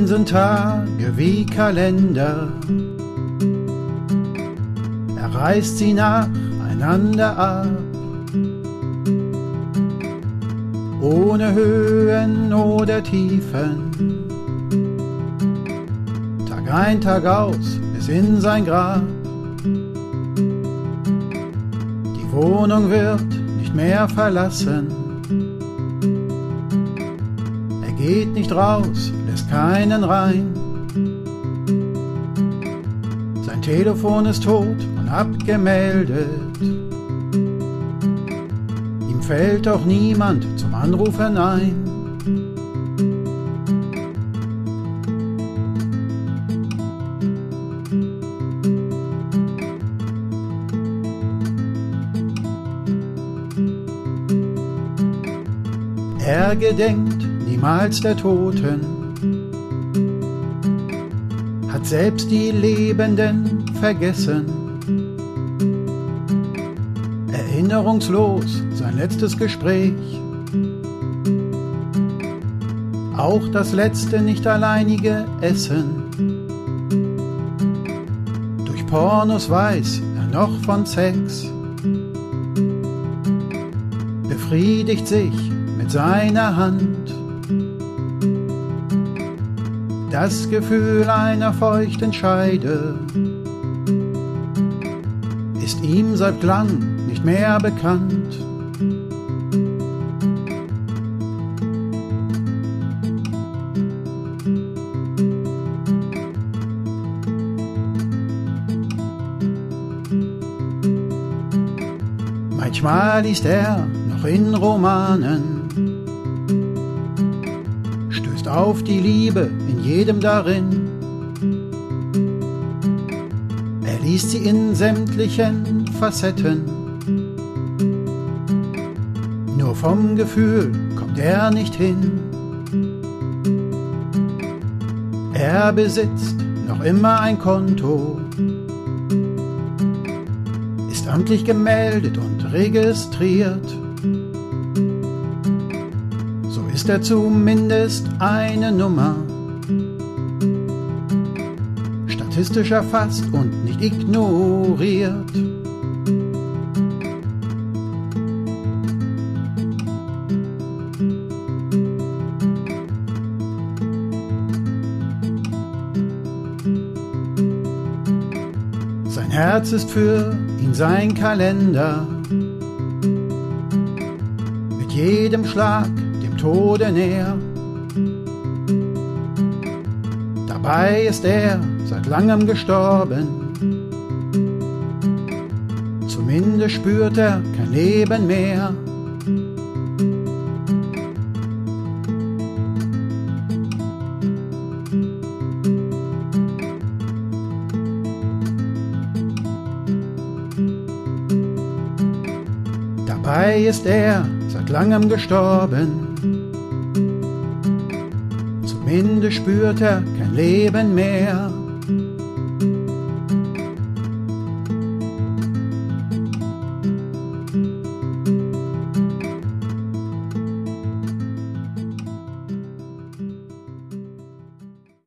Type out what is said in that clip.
sind Tage wie Kalender. Er reißt sie nacheinander ab. Ohne Höhen oder Tiefen. Tag ein, Tag aus, bis in sein Grab. Die Wohnung wird nicht mehr verlassen. Er geht nicht raus, keinen rein. Sein Telefon ist tot und abgemeldet. Ihm fällt auch niemand zum Anrufen ein. Er gedenkt niemals der Toten, hat selbst die Lebenden vergessen. Erinnerungslos sein letztes Gespräch, auch das letzte nicht alleinige Essen. Durch Pornos weiß er noch von Sex, befriedigt sich mit seiner Hand. Das Gefühl einer feuchten Scheide ist ihm seit lang nicht mehr bekannt. Manchmal liest er noch in Romanen, stößt auf die Liebe jedem darin. Er liest sie in sämtlichen Facetten. Nur vom Gefühl kommt er nicht hin. Er besitzt noch immer ein Konto, ist amtlich gemeldet und registriert. So ist er zumindest eine Nummer, statistisch erfasst und nicht ignoriert. Sein Herz ist für ihn sein Kalender. Mit jedem Schlag dem Tode näher. Dabei ist er seit langem gestorben. Zumindest spürt er kein Leben mehr. Dabei ist er seit langem gestorben. Zumindest spürt er kein Leben mehr.